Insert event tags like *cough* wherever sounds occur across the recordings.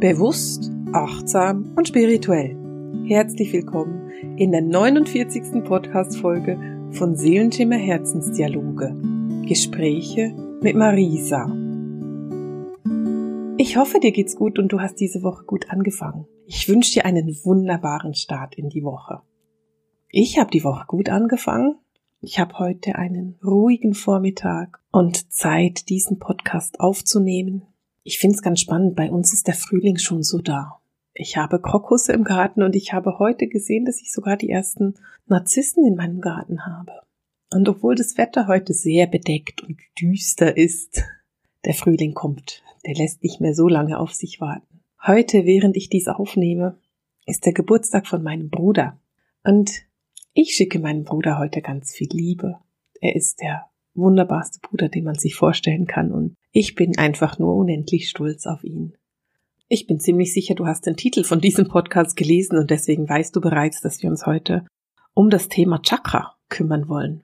Bewusst, achtsam und spirituell. Herzlich willkommen in der 49. Podcast-Folge von Seelenschimmer Herzensdialoge. Gespräche mit Marisa. Ich hoffe, dir geht's gut und du hast diese Woche gut angefangen. Ich wünsche dir einen wunderbaren Start in die Woche. Ich habe die Woche gut angefangen. Ich habe heute einen ruhigen Vormittag und Zeit, diesen Podcast aufzunehmen. Ich finde es ganz spannend. Bei uns ist der Frühling schon so da. Ich habe Krokusse im Garten und ich habe heute gesehen, dass ich sogar die ersten Narzissen in meinem Garten habe. Und obwohl das Wetter heute sehr bedeckt und düster ist, der Frühling kommt. Der lässt nicht mehr so lange auf sich warten. Heute, während ich dies aufnehme, ist der Geburtstag von meinem Bruder. Und ich schicke meinem Bruder heute ganz viel Liebe. Er ist der wunderbarste Bruder, den man sich vorstellen kann und ich bin einfach nur unendlich stolz auf ihn. Ich bin ziemlich sicher, du hast den Titel von diesem Podcast gelesen und deswegen weißt du bereits, dass wir uns heute um das Thema Chakra kümmern wollen.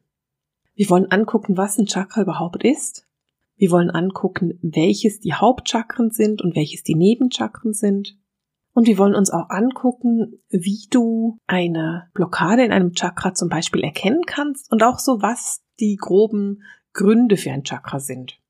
Wir wollen angucken, was ein Chakra überhaupt ist. Wir wollen angucken, welches die Hauptchakren sind und welches die Nebenchakren sind. Und wir wollen uns auch angucken, wie du eine Blockade in einem Chakra zum Beispiel erkennen kannst und auch so, was die groben Gründe für ein Chakra sind.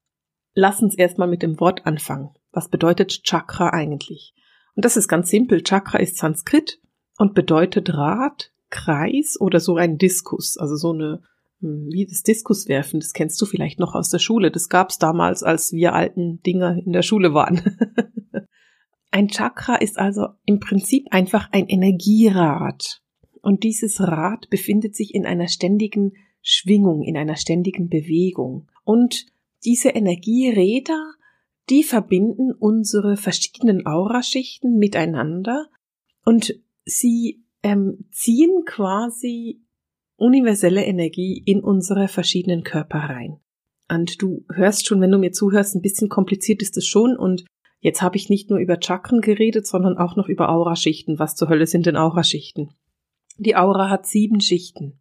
Lass uns erstmal mit dem Wort anfangen. Was bedeutet Chakra eigentlich? Und das ist ganz simpel. Chakra ist Sanskrit und bedeutet Rad, Kreis oder so ein Diskus, also so eine hm, wie das Diskuswerfen, das kennst du vielleicht noch aus der Schule. Das gab's damals, als wir alten Dinger in der Schule waren. *laughs* ein Chakra ist also im Prinzip einfach ein Energierad. Und dieses Rad befindet sich in einer ständigen Schwingung, in einer ständigen Bewegung. Und diese Energieräder, die verbinden unsere verschiedenen Auraschichten miteinander und sie ähm, ziehen quasi universelle Energie in unsere verschiedenen Körper rein. Und du hörst schon, wenn du mir zuhörst, ein bisschen kompliziert ist es schon und jetzt habe ich nicht nur über Chakren geredet, sondern auch noch über Auraschichten. Was zur Hölle sind denn Auraschichten? Die Aura hat sieben Schichten.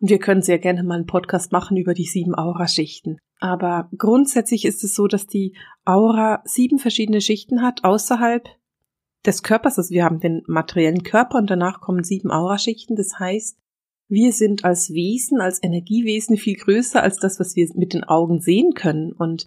Und wir können sehr gerne mal einen Podcast machen über die sieben Auraschichten. Aber grundsätzlich ist es so, dass die Aura sieben verschiedene Schichten hat außerhalb des Körpers. Also wir haben den materiellen Körper und danach kommen sieben Auraschichten. Das heißt, wir sind als Wesen, als Energiewesen viel größer als das, was wir mit den Augen sehen können. Und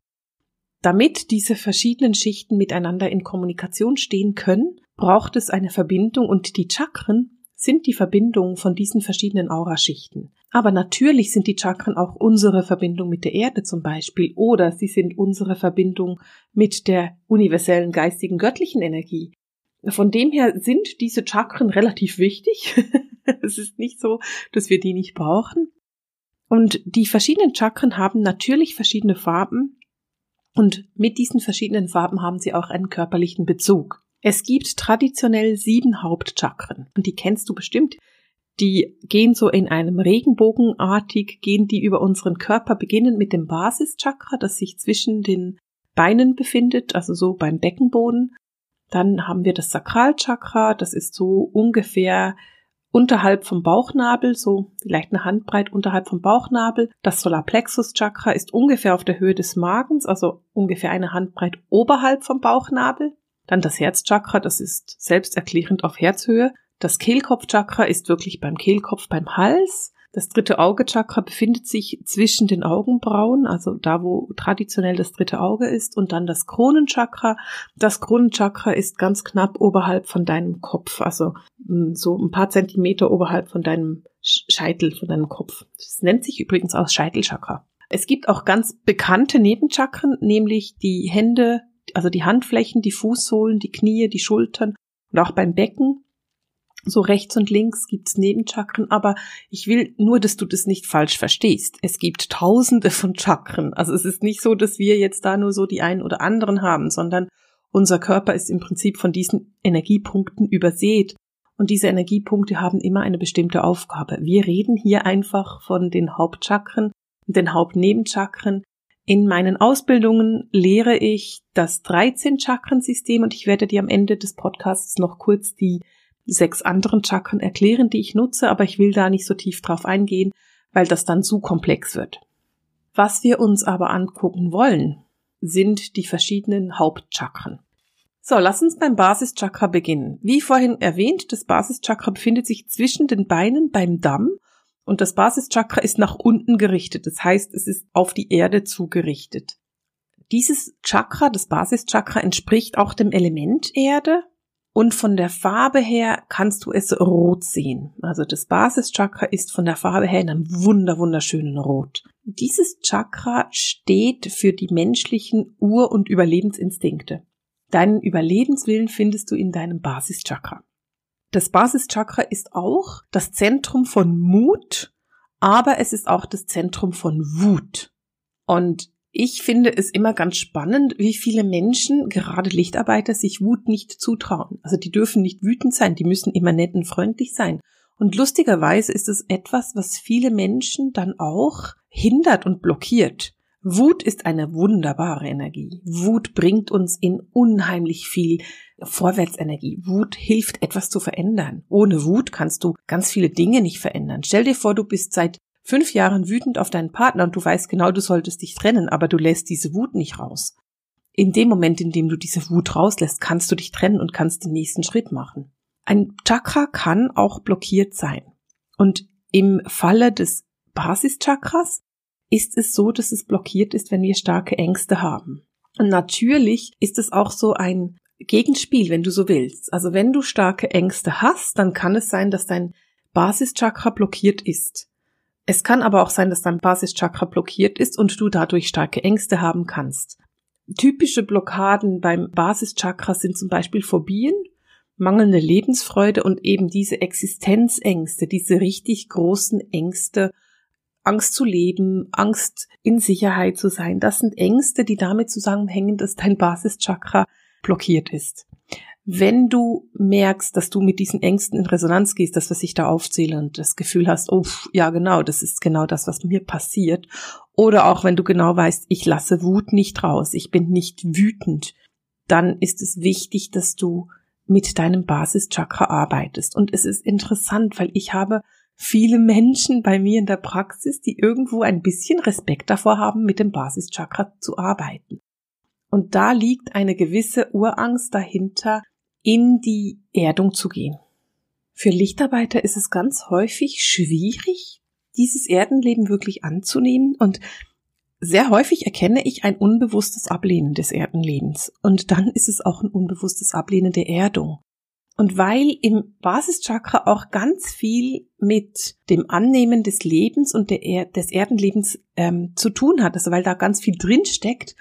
damit diese verschiedenen Schichten miteinander in Kommunikation stehen können, braucht es eine Verbindung und die Chakren sind die Verbindung von diesen verschiedenen Auraschichten. Aber natürlich sind die Chakren auch unsere Verbindung mit der Erde zum Beispiel oder sie sind unsere Verbindung mit der universellen geistigen göttlichen Energie. Von dem her sind diese Chakren relativ wichtig. *laughs* es ist nicht so, dass wir die nicht brauchen. Und die verschiedenen Chakren haben natürlich verschiedene Farben und mit diesen verschiedenen Farben haben sie auch einen körperlichen Bezug. Es gibt traditionell sieben Hauptchakren und die kennst du bestimmt. Die gehen so in einem Regenbogenartig, gehen die über unseren Körper, beginnen mit dem Basischakra, das sich zwischen den Beinen befindet, also so beim Beckenboden. Dann haben wir das Sakralchakra, das ist so ungefähr unterhalb vom Bauchnabel, so vielleicht eine Handbreit unterhalb vom Bauchnabel. Das Solarplexus-Chakra ist ungefähr auf der Höhe des Magens, also ungefähr eine Handbreit oberhalb vom Bauchnabel. Dann das Herzchakra, das ist selbsterklärend auf Herzhöhe. Das Kehlkopfchakra ist wirklich beim Kehlkopf, beim Hals. Das dritte Auge-Chakra befindet sich zwischen den Augenbrauen, also da, wo traditionell das dritte Auge ist, und dann das Kronenchakra. Das Kronenchakra ist ganz knapp oberhalb von deinem Kopf, also hm, so ein paar Zentimeter oberhalb von deinem Scheitel, von deinem Kopf. Das nennt sich übrigens auch Scheitelchakra. Es gibt auch ganz bekannte Nebenchakren, nämlich die Hände, also die Handflächen, die Fußsohlen, die Knie, die Schultern und auch beim Becken so rechts und links gibt's Nebenchakren, aber ich will nur, dass du das nicht falsch verstehst. Es gibt tausende von Chakren. Also es ist nicht so, dass wir jetzt da nur so die einen oder anderen haben, sondern unser Körper ist im Prinzip von diesen Energiepunkten übersät. Und diese Energiepunkte haben immer eine bestimmte Aufgabe. Wir reden hier einfach von den Hauptchakren und den Hauptnebenchakren. In meinen Ausbildungen lehre ich das 13 Chakrensystem und ich werde dir am Ende des Podcasts noch kurz die sechs anderen Chakren erklären, die ich nutze, aber ich will da nicht so tief drauf eingehen, weil das dann zu komplex wird. Was wir uns aber angucken wollen, sind die verschiedenen Hauptchakren. So, lass uns beim Basischakra beginnen. Wie vorhin erwähnt, das Basischakra befindet sich zwischen den Beinen beim Damm und das Basischakra ist nach unten gerichtet. Das heißt, es ist auf die Erde zugerichtet. Dieses Chakra, das Basischakra, entspricht auch dem Element Erde und von der Farbe her kannst du es rot sehen. Also das Basischakra ist von der Farbe her in einem wunder wunderschönen Rot. Dieses Chakra steht für die menschlichen Ur- und Überlebensinstinkte. Deinen Überlebenswillen findest du in deinem Basischakra. Das Basischakra ist auch das Zentrum von Mut, aber es ist auch das Zentrum von Wut. Und ich finde es immer ganz spannend, wie viele Menschen, gerade Lichtarbeiter, sich Wut nicht zutrauen. Also die dürfen nicht wütend sein, die müssen immer nett und freundlich sein. Und lustigerweise ist es etwas, was viele Menschen dann auch hindert und blockiert. Wut ist eine wunderbare Energie. Wut bringt uns in unheimlich viel Vorwärtsenergie. Wut hilft etwas zu verändern. Ohne Wut kannst du ganz viele Dinge nicht verändern. Stell dir vor, du bist seit fünf Jahren wütend auf deinen Partner und du weißt genau, du solltest dich trennen, aber du lässt diese Wut nicht raus. In dem Moment, in dem du diese Wut rauslässt, kannst du dich trennen und kannst den nächsten Schritt machen. Ein Chakra kann auch blockiert sein. Und im Falle des Basischakras ist es so, dass es blockiert ist, wenn wir starke Ängste haben. Und natürlich ist es auch so ein Gegenspiel, wenn du so willst. Also wenn du starke Ängste hast, dann kann es sein, dass dein Basischakra blockiert ist. Es kann aber auch sein, dass dein Basischakra blockiert ist und du dadurch starke Ängste haben kannst. Typische Blockaden beim Basischakra sind zum Beispiel Phobien, mangelnde Lebensfreude und eben diese Existenzängste, diese richtig großen Ängste, Angst zu leben, Angst in Sicherheit zu sein. Das sind Ängste, die damit zusammenhängen, dass dein Basischakra blockiert ist wenn du merkst, dass du mit diesen Ängsten in Resonanz gehst, das, was ich da aufzähle und das Gefühl hast, oh, ja, genau, das ist genau das, was mir passiert. Oder auch wenn du genau weißt, ich lasse Wut nicht raus, ich bin nicht wütend, dann ist es wichtig, dass du mit deinem Basischakra arbeitest. Und es ist interessant, weil ich habe viele Menschen bei mir in der Praxis, die irgendwo ein bisschen Respekt davor haben, mit dem Basischakra zu arbeiten. Und da liegt eine gewisse Urangst dahinter, in die Erdung zu gehen. Für Lichtarbeiter ist es ganz häufig schwierig, dieses Erdenleben wirklich anzunehmen und sehr häufig erkenne ich ein unbewusstes Ablehnen des Erdenlebens und dann ist es auch ein unbewusstes Ablehnen der Erdung. Und weil im Basischakra auch ganz viel mit dem Annehmen des Lebens und er des Erdenlebens ähm, zu tun hat, also weil da ganz viel drin steckt,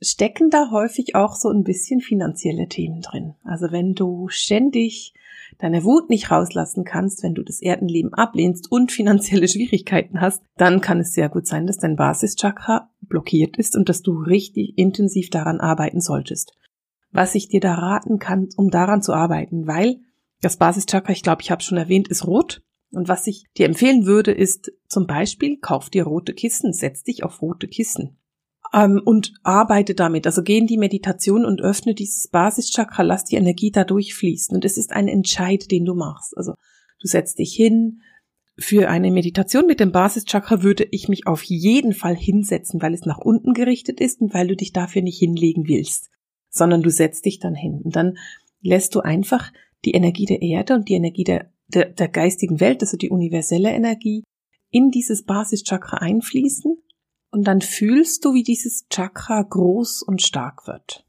stecken da häufig auch so ein bisschen finanzielle Themen drin. Also wenn du ständig deine Wut nicht rauslassen kannst, wenn du das Erdenleben ablehnst und finanzielle Schwierigkeiten hast, dann kann es sehr gut sein, dass dein Basischakra blockiert ist und dass du richtig intensiv daran arbeiten solltest. Was ich dir da raten kann, um daran zu arbeiten, weil das Basischakra, ich glaube, ich habe schon erwähnt, ist rot. Und was ich dir empfehlen würde, ist zum Beispiel, kauf dir rote Kissen, setz dich auf rote Kissen ähm, und arbeite damit. Also geh in die Meditation und öffne dieses Basischakra, lass die Energie da durchfließen. Und es ist ein Entscheid, den du machst. Also du setzt dich hin. Für eine Meditation mit dem Basischakra würde ich mich auf jeden Fall hinsetzen, weil es nach unten gerichtet ist und weil du dich dafür nicht hinlegen willst, sondern du setzt dich dann hin. Und dann lässt du einfach die Energie der Erde und die Energie der, der, der geistigen Welt, also die universelle Energie, in dieses Basischakra einfließen und dann fühlst du, wie dieses Chakra groß und stark wird.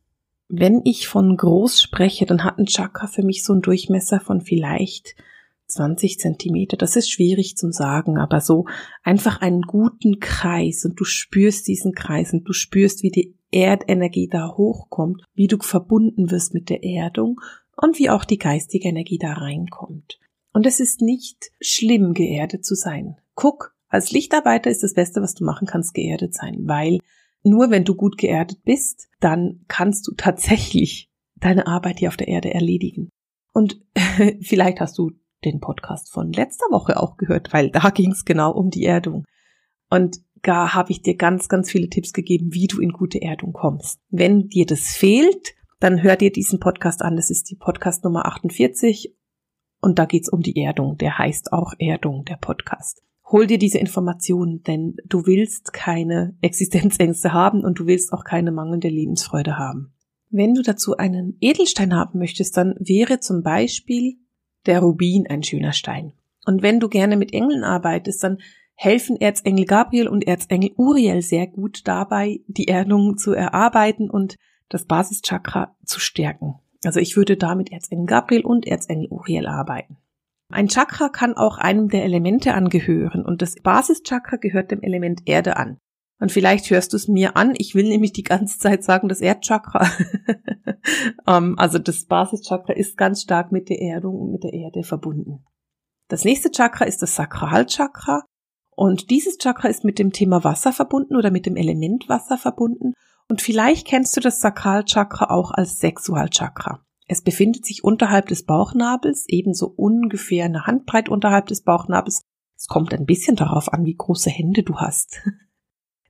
Wenn ich von groß spreche, dann hat ein Chakra für mich so einen Durchmesser von vielleicht 20 Zentimeter. Das ist schwierig zum sagen, aber so einfach einen guten Kreis und du spürst diesen Kreis und du spürst, wie die Erdenergie da hochkommt, wie du verbunden wirst mit der Erdung und wie auch die geistige Energie da reinkommt. Und es ist nicht schlimm, geerdet zu sein. Guck, als Lichtarbeiter ist das Beste, was du machen kannst, geerdet sein, weil nur wenn du gut geerdet bist, dann kannst du tatsächlich deine Arbeit hier auf der Erde erledigen. Und *laughs* vielleicht hast du den Podcast von letzter Woche auch gehört, weil da ging es genau um die Erdung. Und da habe ich dir ganz, ganz viele Tipps gegeben, wie du in gute Erdung kommst. Wenn dir das fehlt, dann hör dir diesen Podcast an. Das ist die Podcast Nummer 48 und da geht's um die Erdung. Der heißt auch Erdung, der Podcast hol dir diese Informationen, denn du willst keine Existenzängste haben und du willst auch keine mangelnde Lebensfreude haben. Wenn du dazu einen Edelstein haben möchtest, dann wäre zum Beispiel der Rubin ein schöner Stein. Und wenn du gerne mit Engeln arbeitest, dann helfen Erzengel Gabriel und Erzengel Uriel sehr gut dabei, die Erdung zu erarbeiten und das Basischakra zu stärken. Also ich würde da mit Erzengel Gabriel und Erzengel Uriel arbeiten. Ein Chakra kann auch einem der Elemente angehören und das Basischakra gehört dem Element Erde an. Und vielleicht hörst du es mir an. Ich will nämlich die ganze Zeit sagen, das Erdchakra. um, *laughs* ähm, also das Basischakra ist ganz stark mit der Erdung und mit der Erde verbunden. Das nächste Chakra ist das Sakralchakra. Und dieses Chakra ist mit dem Thema Wasser verbunden oder mit dem Element Wasser verbunden. Und vielleicht kennst du das Sakralchakra auch als Sexualchakra. Es befindet sich unterhalb des Bauchnabels, ebenso ungefähr eine Handbreit unterhalb des Bauchnabels. Es kommt ein bisschen darauf an, wie große Hände du hast.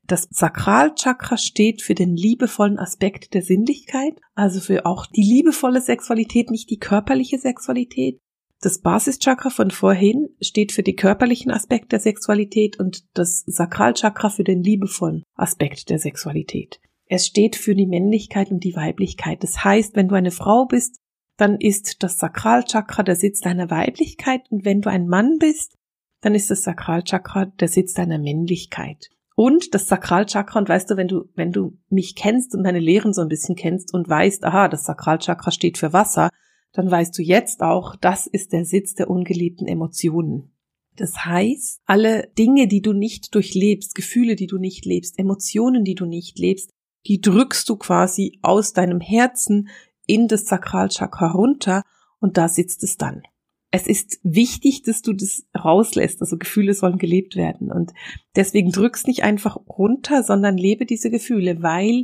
Das Sakralchakra steht für den liebevollen Aspekt der Sinnlichkeit, also für auch die liebevolle Sexualität, nicht die körperliche Sexualität. Das Basischakra von vorhin steht für die körperlichen Aspekte der Sexualität und das Sakralchakra für den liebevollen Aspekt der Sexualität. Es steht für die Männlichkeit und die Weiblichkeit. Das heißt, wenn du eine Frau bist, dann ist das Sakralchakra der Sitz deiner Weiblichkeit und wenn du ein Mann bist, dann ist das Sakralchakra der Sitz deiner Männlichkeit. Und das Sakralchakra, und weißt du, wenn du, wenn du mich kennst und meine Lehren so ein bisschen kennst und weißt, aha, das Sakralchakra steht für Wasser, dann weißt du jetzt auch, das ist der Sitz der ungeliebten Emotionen. Das heißt, alle Dinge, die du nicht durchlebst, Gefühle, die du nicht lebst, Emotionen, die du nicht lebst, die drückst du quasi aus deinem Herzen in das Sakralchakra runter und da sitzt es dann es ist wichtig, dass du das rauslässt. Also Gefühle sollen gelebt werden. Und deswegen drückst nicht einfach runter, sondern lebe diese Gefühle, weil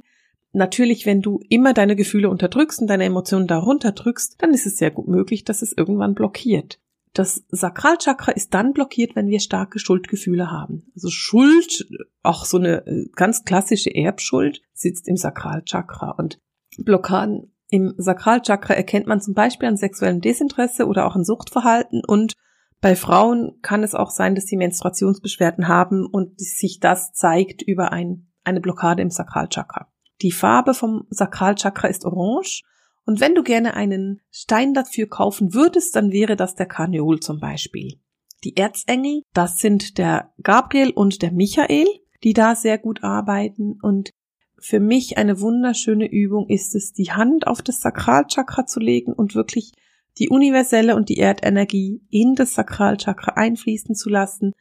natürlich, wenn du immer deine Gefühle unterdrückst und deine Emotionen darunter drückst, dann ist es sehr gut möglich, dass es irgendwann blockiert. Das Sakralchakra ist dann blockiert, wenn wir starke Schuldgefühle haben. Also Schuld, auch so eine äh, ganz klassische Erbschuld, sitzt im Sakralchakra und Blockaden im Sakralchakra erkennt man zum Beispiel an sexuellem Desinteresse oder auch an Suchtverhalten und bei Frauen kann es auch sein, dass sie Menstruationsbeschwerden haben und sich das zeigt über ein, eine Blockade im Sakralchakra. Die Farbe vom Sakralchakra ist orange und wenn du gerne einen Stein dafür kaufen würdest, dann wäre das der Karneol zum Beispiel. Die Erzengel, das sind der Gabriel und der Michael, die da sehr gut arbeiten und für mich eine wunderschöne Übung ist es, die Hand auf das Sakralchakra zu legen und wirklich die universelle und die Erdenergie in das Sakralchakra einfließen zu lassen,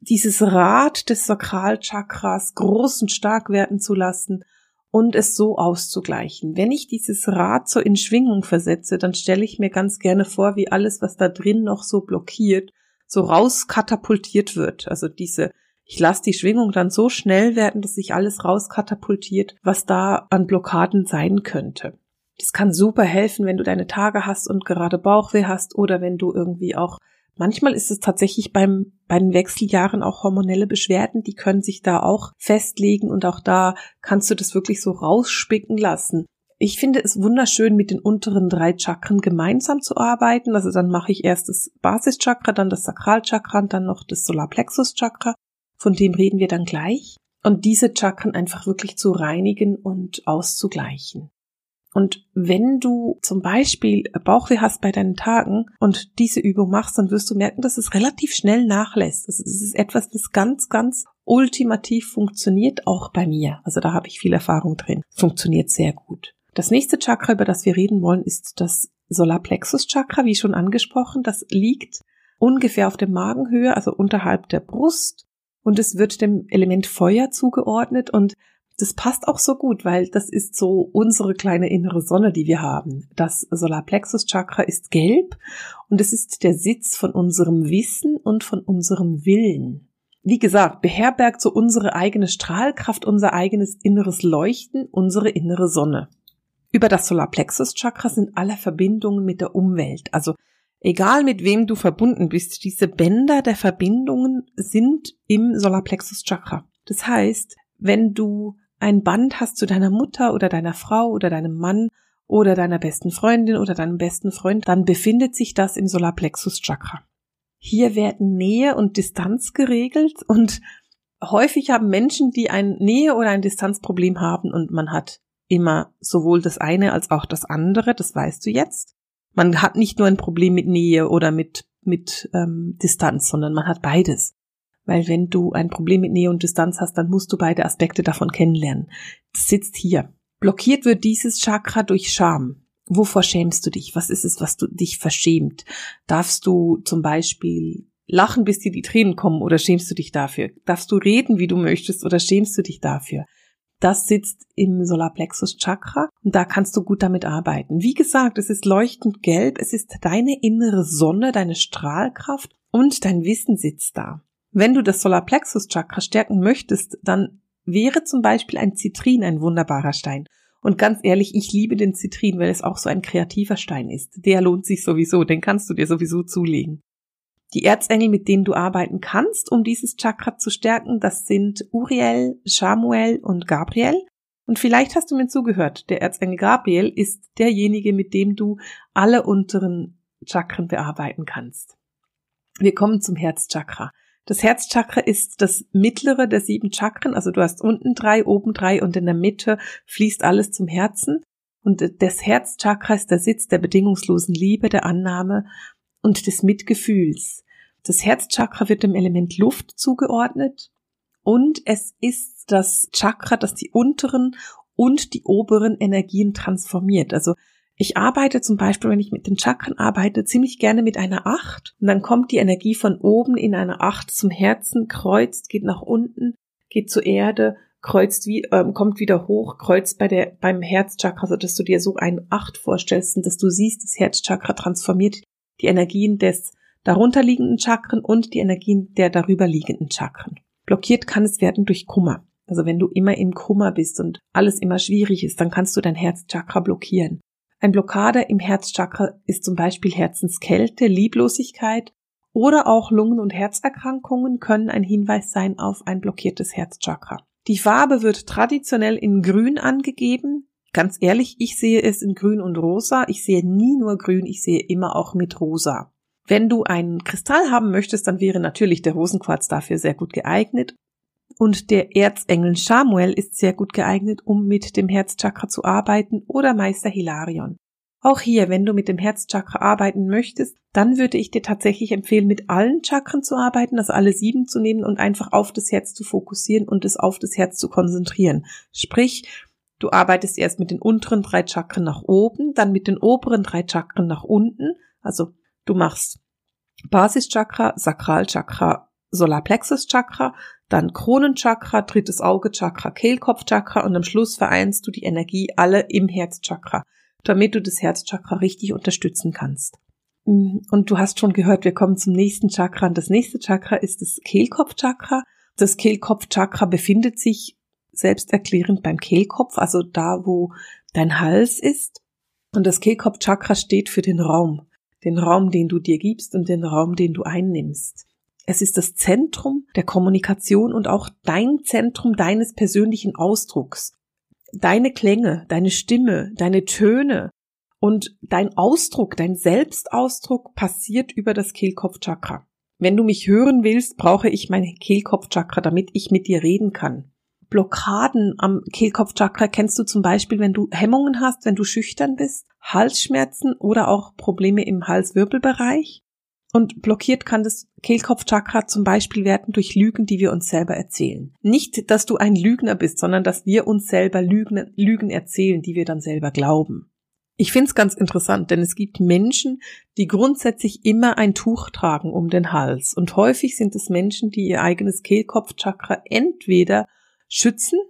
dieses Rad des Sakralchakras groß und stark werden zu lassen und es so auszugleichen. Wenn ich dieses Rad so in Schwingung versetze, dann stelle ich mir ganz gerne vor, wie alles, was da drin noch so blockiert, so rauskatapultiert wird. Also diese ich lasse die Schwingung dann so schnell werden, dass sich alles rauskatapultiert, was da an Blockaden sein könnte. Das kann super helfen, wenn du deine Tage hast und gerade Bauchweh hast oder wenn du irgendwie auch Manchmal ist es tatsächlich beim, bei den Wechseljahren auch hormonelle Beschwerden, die können sich da auch festlegen und auch da kannst du das wirklich so rausspicken lassen. Ich finde es wunderschön, mit den unteren drei Chakren gemeinsam zu arbeiten. Also dann mache ich erst das Basischakra, dann das Sakralchakra und dann noch das Solarplexuschakra von dem reden wir dann gleich, und diese Chakren einfach wirklich zu reinigen und auszugleichen. Und wenn du zum Beispiel Bauchweh hast bei deinen Tagen und diese Übung machst, dann wirst du merken, dass es relativ schnell nachlässt. Es ist etwas, das ganz, ganz ultimativ funktioniert, auch bei mir. Also da habe ich viel Erfahrung drin. Funktioniert sehr gut. Das nächste Chakra, über das wir reden wollen, ist das Solarplexus Chakra, wie schon angesprochen. Das liegt ungefähr auf der Magenhöhe, also unterhalb der Brust und es wird dem Element Feuer zugeordnet und das passt auch so gut, weil das ist so unsere kleine innere Sonne, die wir haben. Das Solarplexus Chakra ist gelb und es ist der Sitz von unserem Wissen und von unserem Willen. Wie gesagt, beherbergt so unsere eigene Strahlkraft, unser eigenes inneres Leuchten, unsere innere Sonne. Über das Solarplexus Chakra sind alle Verbindungen mit der Umwelt, also Egal mit wem du verbunden bist, diese Bänder der Verbindungen sind im Solarplexus Chakra. Das heißt, wenn du ein Band hast zu deiner Mutter oder deiner Frau oder deinem Mann oder deiner besten Freundin oder deinem besten Freund, dann befindet sich das im Solarplexus Chakra. Hier werden Nähe und Distanz geregelt und häufig haben Menschen, die ein Nähe- oder ein Distanzproblem haben und man hat immer sowohl das eine als auch das andere, das weißt du jetzt. Man hat nicht nur ein Problem mit Nähe oder mit, mit ähm, Distanz, sondern man hat beides. Weil wenn du ein Problem mit Nähe und Distanz hast, dann musst du beide Aspekte davon kennenlernen. Das sitzt hier. Blockiert wird dieses Chakra durch Scham. Wovor schämst du dich? Was ist es, was du dich verschämt? Darfst du zum Beispiel lachen, bis dir die Tränen kommen oder schämst du dich dafür? Darfst du reden, wie du möchtest oder schämst du dich dafür? Das sitzt im Solarplexus Chakra und da kannst du gut damit arbeiten. Wie gesagt, es ist leuchtend gelb, es ist deine innere Sonne, deine Strahlkraft und dein Wissen sitzt da. Wenn du das Solarplexus Chakra stärken möchtest, dann wäre zum Beispiel ein Zitrin ein wunderbarer Stein. Und ganz ehrlich, ich liebe den Zitrin, weil es auch so ein kreativer Stein ist. Der lohnt sich sowieso, den kannst du dir sowieso zulegen. Die Erzengel, mit denen du arbeiten kannst, um dieses Chakra zu stärken, das sind Uriel, Samuel und Gabriel. Und vielleicht hast du mir zugehört, der Erzengel Gabriel ist derjenige, mit dem du alle unteren Chakren bearbeiten kannst. Wir kommen zum Herzchakra. Das Herzchakra ist das mittlere der sieben Chakren, also du hast unten drei, oben drei und in der Mitte fließt alles zum Herzen. Und das Herzchakra ist der Sitz der bedingungslosen Liebe, der Annahme und des Mitgefühls. Das Herzchakra wird dem Element Luft zugeordnet und es ist das Chakra, das die unteren und die oberen Energien transformiert. Also ich arbeite zum Beispiel, wenn ich mit den Chakren arbeite, ziemlich gerne mit einer Acht. Und dann kommt die Energie von oben in einer Acht zum Herzen, kreuzt, geht nach unten, geht zur Erde, kreuzt wie, ähm, kommt wieder hoch, kreuzt bei der, beim Herzchakra, so dass du dir so ein Acht vorstellst und dass du siehst, das Herzchakra transformiert die Energien des darunterliegenden Chakren und die Energien der darüberliegenden Chakren. Blockiert kann es werden durch Kummer. Also wenn du immer im Kummer bist und alles immer schwierig ist, dann kannst du dein Herzchakra blockieren. Ein Blockade im Herzchakra ist zum Beispiel Herzenskälte, Lieblosigkeit oder auch Lungen- und Herzerkrankungen können ein Hinweis sein auf ein blockiertes Herzchakra. Die Farbe wird traditionell in Grün angegeben. Ganz ehrlich, ich sehe es in Grün und Rosa. Ich sehe nie nur Grün, ich sehe immer auch mit Rosa. Wenn du einen Kristall haben möchtest, dann wäre natürlich der Rosenquarz dafür sehr gut geeignet. Und der Erzengel Samuel ist sehr gut geeignet, um mit dem Herzchakra zu arbeiten oder Meister Hilarion. Auch hier, wenn du mit dem Herzchakra arbeiten möchtest, dann würde ich dir tatsächlich empfehlen, mit allen Chakren zu arbeiten, also alle sieben zu nehmen und einfach auf das Herz zu fokussieren und es auf das Herz zu konzentrieren. Sprich, du arbeitest erst mit den unteren drei Chakren nach oben, dann mit den oberen drei Chakren nach unten. Also du machst Basischakra, Sakralchakra, Solarplexuschakra, dann Kronenchakra, drittes Augechakra, Kehlkopfchakra und am Schluss vereinst du die Energie alle im Herzchakra, damit du das Herzchakra richtig unterstützen kannst. Mm, und du hast schon gehört, wir kommen zum nächsten Chakra. Und das nächste Chakra ist das Kehlkopfchakra. Das Kehlkopfchakra befindet sich selbsterklärend beim Kehlkopf, also da, wo dein Hals ist. Und das Kehlkopfchakra steht für den Raum, den Raum, den du dir gibst und den Raum, den du einnimmst. Es ist das Zentrum der Kommunikation und auch dein Zentrum deines persönlichen Ausdrucks. Deine Klänge, deine Stimme, deine Töne und dein Ausdruck, dein Selbstausdruck passiert über das Kehlkopfchakra. Wenn du mich hören willst, brauche ich mein Kehlkopfchakra, damit ich mit dir reden kann. Blockaden am Kehlkopfchakra kennst du zum Beispiel, wenn du Hemmungen hast, wenn du schüchtern bist, Halsschmerzen oder auch Probleme im Halswirbelbereich. Und blockiert kann das Kehlkopfchakra zum Beispiel werden durch Lügen, die wir uns selber erzählen. Nicht, dass du ein Lügner bist, sondern dass wir uns selber Lügen, Lügen erzählen, die wir dann selber glauben. Ich finde es ganz interessant, denn es gibt Menschen, die grundsätzlich immer ein Tuch tragen um den Hals. Und häufig sind es Menschen, die ihr eigenes Kehlkopfchakra entweder schützen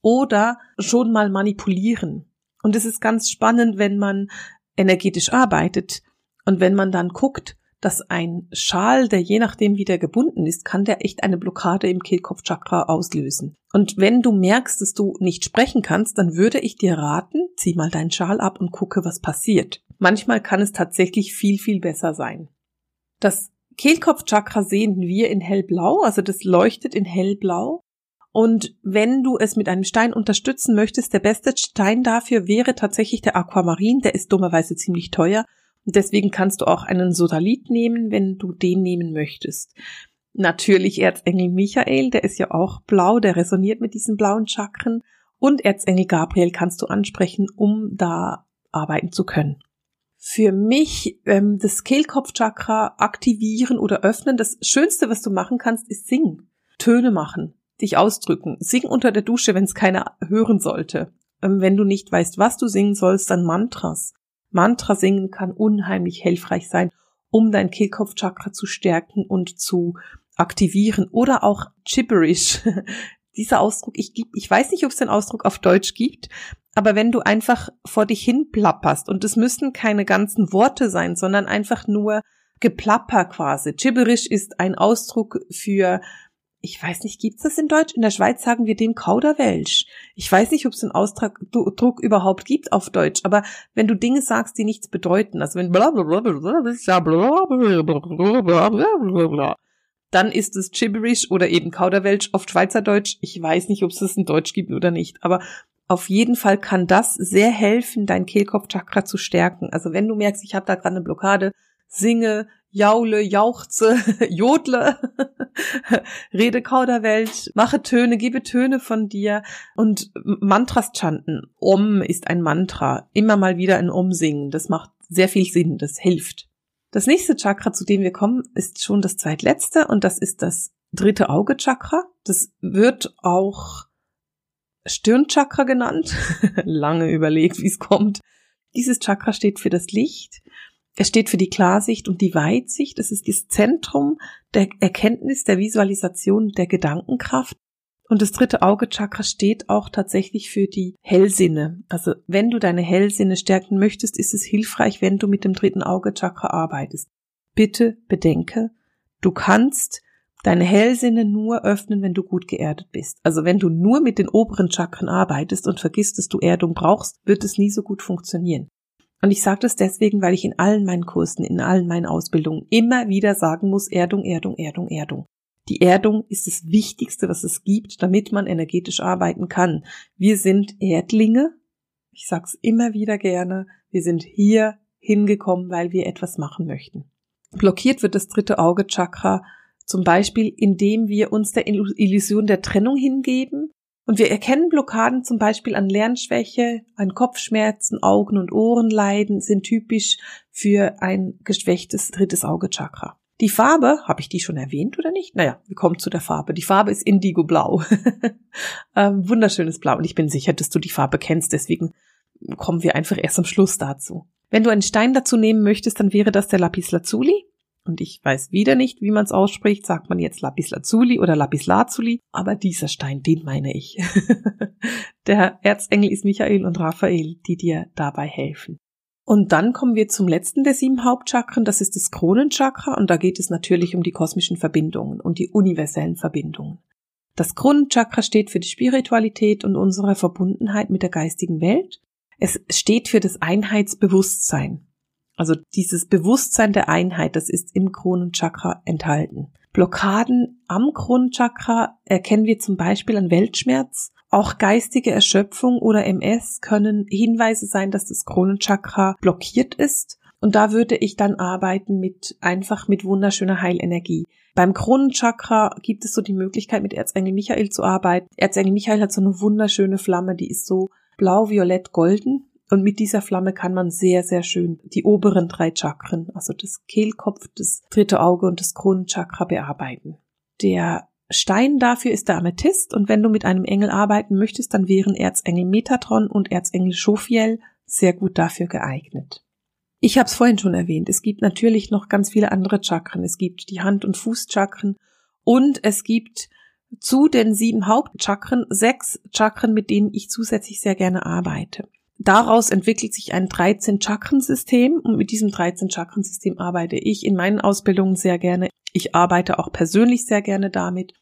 oder schon mal manipulieren. Und es ist ganz spannend, wenn man energetisch arbeitet und wenn man dann guckt, dass ein Schal, der je nachdem wie der gebunden ist, kann der echt eine Blockade im Kehlkopfchakra auslösen. Und wenn du merkst, dass du nicht sprechen kannst, dann würde ich dir raten, zieh mal deinen Schal ab und gucke, was passiert. Manchmal kann es tatsächlich viel, viel besser sein. Das Kehlkopfchakra sehen wir in hellblau, also das leuchtet in hellblau. Und wenn du es mit einem Stein unterstützen möchtest, der beste Stein dafür wäre tatsächlich der Aquamarin, der ist dummerweise ziemlich teuer Deswegen kannst du auch einen Sodalit nehmen, wenn du den nehmen möchtest. Natürlich Erzengel Michael, der ist ja auch blau, der resoniert mit diesen blauen Chakren. Und Erzengel Gabriel kannst du ansprechen, um da arbeiten zu können. Für mich ähm, das Kehlkopfchakra aktivieren oder öffnen, das Schönste, was du machen kannst, ist singen. Töne machen, dich ausdrücken. Sing unter der Dusche, wenn es keiner hören sollte. Ähm, wenn du nicht weißt, was du singen sollst, dann Mantras. Mantra singen kann unheimlich hilfreich sein, um dein Kehlkopfchakra zu stärken und zu aktivieren oder auch gibberish. *laughs* Dieser Ausdruck, ich, ich weiß nicht, ob es den Ausdruck auf Deutsch gibt, aber wenn du einfach vor dich hin plapperst und es müssen keine ganzen Worte sein, sondern einfach nur Geplapper quasi. Gibberish ist ein Ausdruck für ich weiß nicht, gibt's das in Deutsch? In der Schweiz sagen wir dem Kauderwelsch. Ich weiß nicht, ob es einen Ausdruck überhaupt gibt auf Deutsch, aber wenn du Dinge sagst, die nichts bedeuten, also wenn dann ist es Gibberish oder eben Kauderwelsch auf Schweizerdeutsch. Ich weiß nicht, ob es das in Deutsch gibt oder nicht, aber auf jeden Fall kann das sehr helfen, dein Kehlkopfchakra zu stärken. Also wenn du merkst, ich habe da gerade eine Blockade, singe, jaule, jauchze, *laughs* jodle, *laughs* rede Kauderwelsch, mache Töne, gebe Töne von dir und Mantras chanten. Om ist ein Mantra. Immer mal wieder ein Om singen. Das macht sehr viel Sinn. Das hilft. Das nächste Chakra, zu dem wir kommen, ist schon das zweitletzte und das ist das dritte Auge Chakra. Das wird auch Stirnchakra genannt. *laughs* Lange überlegt, wie es kommt. Dieses Chakra steht für das Licht. Es steht für die Klarsicht und die Weitsicht. Es ist das Zentrum der Erkenntnis, der Visualisation, der Gedankenkraft. Und das dritte Auge-Chakra steht auch tatsächlich für die Hellsinne. Also wenn du deine Hellsinne stärken möchtest, ist es hilfreich, wenn du mit dem dritten Auge-Chakra arbeitest. Bitte bedenke, du kannst deine Hellsinne nur öffnen, wenn du gut geerdet bist. Also wenn du nur mit den oberen Chakren arbeitest und vergisst, dass du Erdung brauchst, wird es nie so gut funktionieren. Und ich sage das deswegen, weil ich in allen meinen Kursen, in allen meinen Ausbildungen immer wieder sagen muss, Erdung, Erdung, Erdung, Erdung. Die Erdung ist das Wichtigste, was es gibt, damit man energetisch arbeiten kann. Wir sind Erdlinge. Ich sag's immer wieder gerne. Wir sind hier hingekommen, weil wir etwas machen möchten. Blockiert wird das dritte Auge Chakra zum Beispiel, indem wir uns der Illusion der Trennung hingeben und wir erkennen Blockaden zum Beispiel an Lernschwäche, an Kopfschmerzen, Augen- und Ohrenleiden sind typisch für ein geschwächtes drittes Auge-Chakra. Die Farbe, habe ich die schon erwähnt oder nicht? Naja, wir kommen zu der Farbe. Die Farbe ist Indigo Blau. *laughs* ähm, wunderschönes Blau. Und ich bin sicher, dass du die Farbe kennst. Deswegen kommen wir einfach erst am Schluss dazu. Wenn du einen Stein dazu nehmen möchtest, dann wäre das der Lapis Lazuli und ich weiß wieder nicht, wie man es ausspricht, sagt man jetzt Lapis Lazuli oder Lapis Lazuli, aber dieser Stein, den meine ich. *laughs* Der Erzengel ist Michael und Raphael, die dir dabei helfen. Und dann kommen wir zum letzten der sieben Hauptchakren, das ist das Kronenchakra und da geht es natürlich um die kosmischen Verbindungen und die universellen Verbindungen. Das Kronenchakra steht für die Spiritualität und unsere Verbundenheit mit der geistigen Welt. Es steht für das Einheitsbewusstsein. Also dieses Bewusstsein der Einheit, das ist im Kronenchakra enthalten. Blockaden am Kronenchakra erkennen wir zum Beispiel an Weltschmerz. Auch geistige Erschöpfung oder MS können Hinweise sein, dass das Kronenchakra blockiert ist. Und da würde ich dann arbeiten mit einfach mit wunderschöner Heilenergie. Beim Kronenchakra gibt es so die Möglichkeit, mit Erzengel Michael zu arbeiten. Erzengel Michael hat so eine wunderschöne Flamme, die ist so blau, violett, golden. Und mit dieser Flamme kann man sehr, sehr schön die oberen drei Chakren, also das Kehlkopf, das dritte Auge und das Kronenchakra bearbeiten. Der Stein dafür ist der Amethyst und wenn du mit einem Engel arbeiten möchtest, dann wären Erzengel Metatron und Erzengel Schophiel sehr gut dafür geeignet. Ich habe es vorhin schon erwähnt, es gibt natürlich noch ganz viele andere Chakren. Es gibt die Hand- und Fußchakren und es gibt zu den sieben Hauptchakren sechs Chakren, mit denen ich zusätzlich sehr gerne arbeite. Daraus entwickelt sich ein 13-Chakren-System und mit diesem 13-Chakren-System arbeite ich in meinen Ausbildungen sehr gerne. Ich arbeite auch persönlich sehr gerne damit.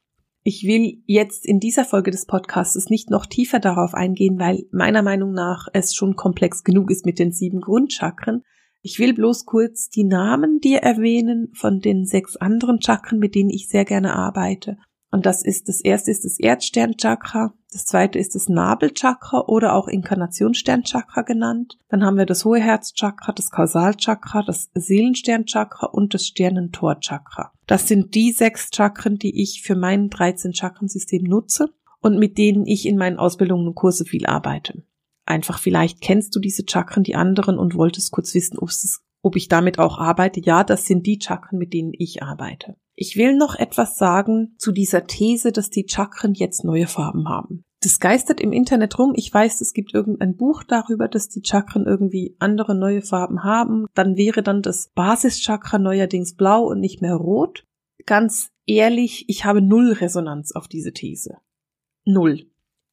Ich will jetzt in dieser Folge des Podcasts nicht noch tiefer darauf eingehen, weil meiner Meinung nach es schon komplex genug ist mit den sieben Grundchakren. Ich will bloß kurz die Namen dir erwähnen von den sechs anderen Chakren, mit denen ich sehr gerne arbeite. Und das ist, das erste ist das Erdsternchakra, das zweite ist das Nabelchakra oder auch Inkarnationssternchakra genannt. Dann haben wir das hohe Herzchakra, das Kausalchakra, das Seelensternchakra und das Sternentorchakra. Das sind die sechs Chakren, die ich für mein 13 Chakrensystem nutze. und mit denen ich in meinen Ausbildungen und Kurse viel arbeite. Einfach vielleicht kennst du diese Chakren, die anderen und wolltest kurz wissen, ob ich damit auch arbeite. Ja, das sind die Chakren, mit denen ich arbeite. Ich will noch etwas sagen zu dieser These, dass die Chakren jetzt neue Farben haben. Das geistert im Internet rum. Ich weiß, es gibt irgendein Buch darüber, dass die Chakren irgendwie andere neue Farben haben. Dann wäre dann das Basischakra neuerdings blau und nicht mehr rot. Ganz ehrlich, ich habe null Resonanz auf diese These. Null.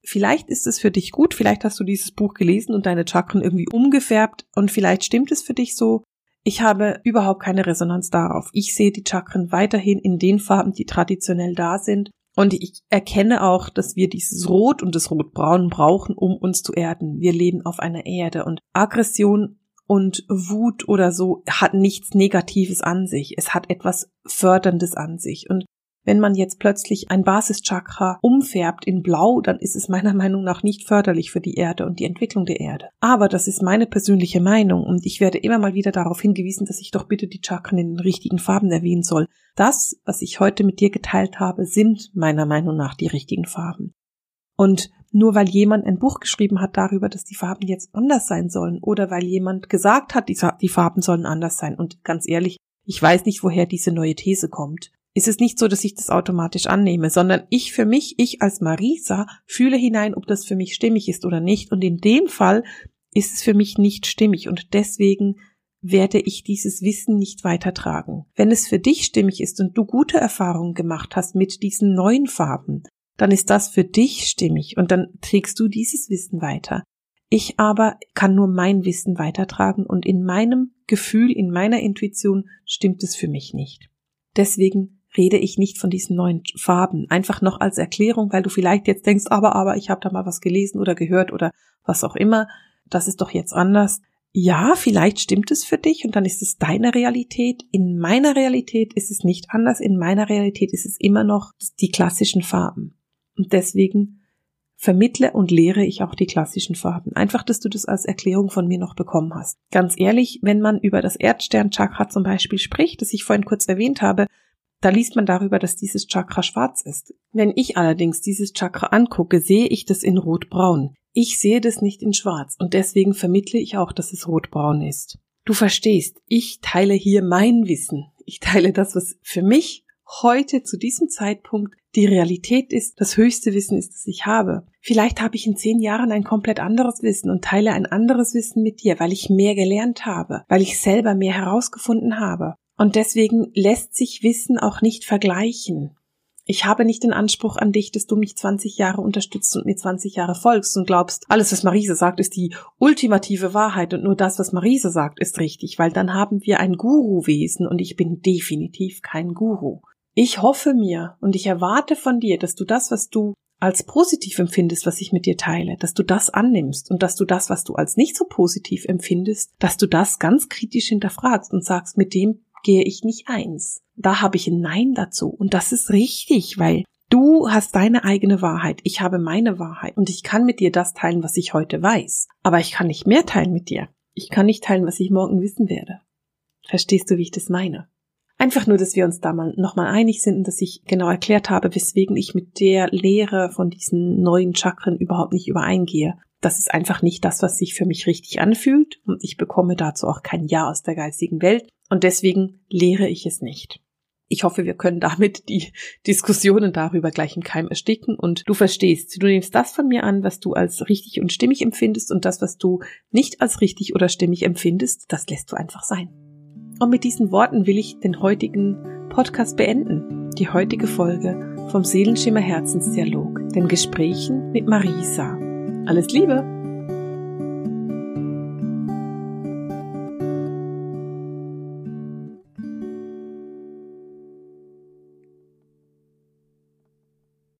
Vielleicht ist es für dich gut, vielleicht hast du dieses Buch gelesen und deine Chakren irgendwie umgefärbt und vielleicht stimmt es für dich so. Ich habe überhaupt keine Resonanz darauf. Ich sehe die Chakren weiterhin in den Farben, die traditionell da sind. Und ich erkenne auch, dass wir dieses Rot und das Rotbraun brauchen, um uns zu erden. Wir leben auf einer Erde und Aggression und Wut oder so hat nichts Negatives an sich. Es hat etwas Förderndes an sich. Und wenn man jetzt plötzlich ein Basischakra umfärbt in Blau, dann ist es meiner *laughs* Meinung nach nicht förderlich für die Erde und die Entwicklung der Erde. Aber das ist meine persönliche Meinung und ich werde immer mal wieder darauf hingewiesen, dass ich doch bitte die Chakren in den richtigen Farben erwähnen soll. Das, was ich heute mit dir geteilt habe, sind meiner Meinung nach die richtigen Farben. Und nur weil jemand ein Buch geschrieben hat darüber, dass die Farben jetzt anders sein sollen oder weil jemand gesagt hat, die Farben sollen anders sein und ganz ehrlich, ich weiß nicht, woher diese neue These kommt ist es nicht so, dass ich das automatisch annehme, sondern ich für mich, ich als Marisa, fühle hinein, ob das für mich stimmig ist oder nicht. Und in dem Fall ist es für mich nicht stimmig und deswegen werde ich dieses Wissen nicht weitertragen. Wenn es für dich stimmig ist und du gute Erfahrungen gemacht hast mit diesen neuen Farben, dann ist das für dich stimmig und dann trägst du dieses Wissen weiter. Ich aber kann nur mein Wissen weitertragen und in meinem Gefühl, in meiner Intuition stimmt es für mich nicht. Deswegen rede ich nicht von diesen neuen Farben. Einfach noch als Erklärung, weil du vielleicht jetzt denkst, aber, aber, ich habe da mal was gelesen oder gehört oder was auch immer. Das ist doch jetzt anders. Ja, vielleicht stimmt es für dich und dann ist es deine Realität. In meiner Realität ist es nicht anders. In meiner Realität ist es immer noch die klassischen Farben. Und deswegen vermittle und lehre ich auch die klassischen Farben. Einfach, dass du das als Erklärung von mir noch bekommen hast. Ganz ehrlich, wenn man über das Erdsternchakra zum Beispiel spricht, das ich vorhin kurz erwähnt habe, da liest man darüber, dass dieses Chakra schwarz ist. Wenn ich allerdings dieses Chakra angucke, sehe ich das in rotbraun. Ich sehe das nicht in schwarz und deswegen vermittle ich auch, dass es rotbraun ist. Du verstehst, ich teile hier mein Wissen. Ich teile das, was für mich heute zu diesem Zeitpunkt die Realität ist, das höchste Wissen ist, das ich habe. Vielleicht habe ich in zehn Jahren ein komplett anderes Wissen und teile ein anderes Wissen mit dir, weil ich mehr gelernt habe, weil ich selber mehr herausgefunden habe. Und deswegen lässt sich Wissen auch nicht vergleichen. Ich habe nicht den Anspruch an dich, dass du mich 20 Jahre unterstützt und mir 20 Jahre folgst und glaubst, alles, was Marise sagt, ist die ultimative Wahrheit und nur das, was Marise sagt, ist richtig, weil dann haben wir ein Guru-Wesen und ich bin definitiv kein Guru. Ich hoffe mir und ich erwarte von dir, dass du das, was du als positiv empfindest, was ich mit dir teile, dass du das annimmst und dass du das, was du als nicht so positiv empfindest, dass du das ganz kritisch hinterfragst und sagst, mit dem gehe ich nicht eins. Da habe ich ein Nein dazu. Und das ist richtig, weil du hast deine eigene Wahrheit. Ich habe meine Wahrheit. Und ich kann mit dir das teilen, was ich heute weiß. Aber ich kann nicht mehr teilen mit dir. Ich kann nicht teilen, was ich morgen wissen werde. Verstehst du, wie ich das meine? Einfach nur, dass wir uns da mal nochmal einig sind und dass ich genau erklärt habe, weswegen ich mit der Lehre von diesen neuen Chakren überhaupt nicht übereingehe. Das ist einfach nicht das, was sich für mich richtig anfühlt und ich bekomme dazu auch kein Ja aus der geistigen Welt und deswegen lehre ich es nicht. Ich hoffe, wir können damit die *laughs* Diskussionen darüber gleich im Keim ersticken und du verstehst, du nimmst das von mir an, was du als richtig und stimmig empfindest und das, was du nicht als richtig oder stimmig empfindest, das lässt du einfach sein. Und mit diesen Worten will ich den heutigen Podcast beenden, die heutige Folge vom Seelenschimmer Herzensdialog, den Gesprächen mit Marisa. Alles Liebe!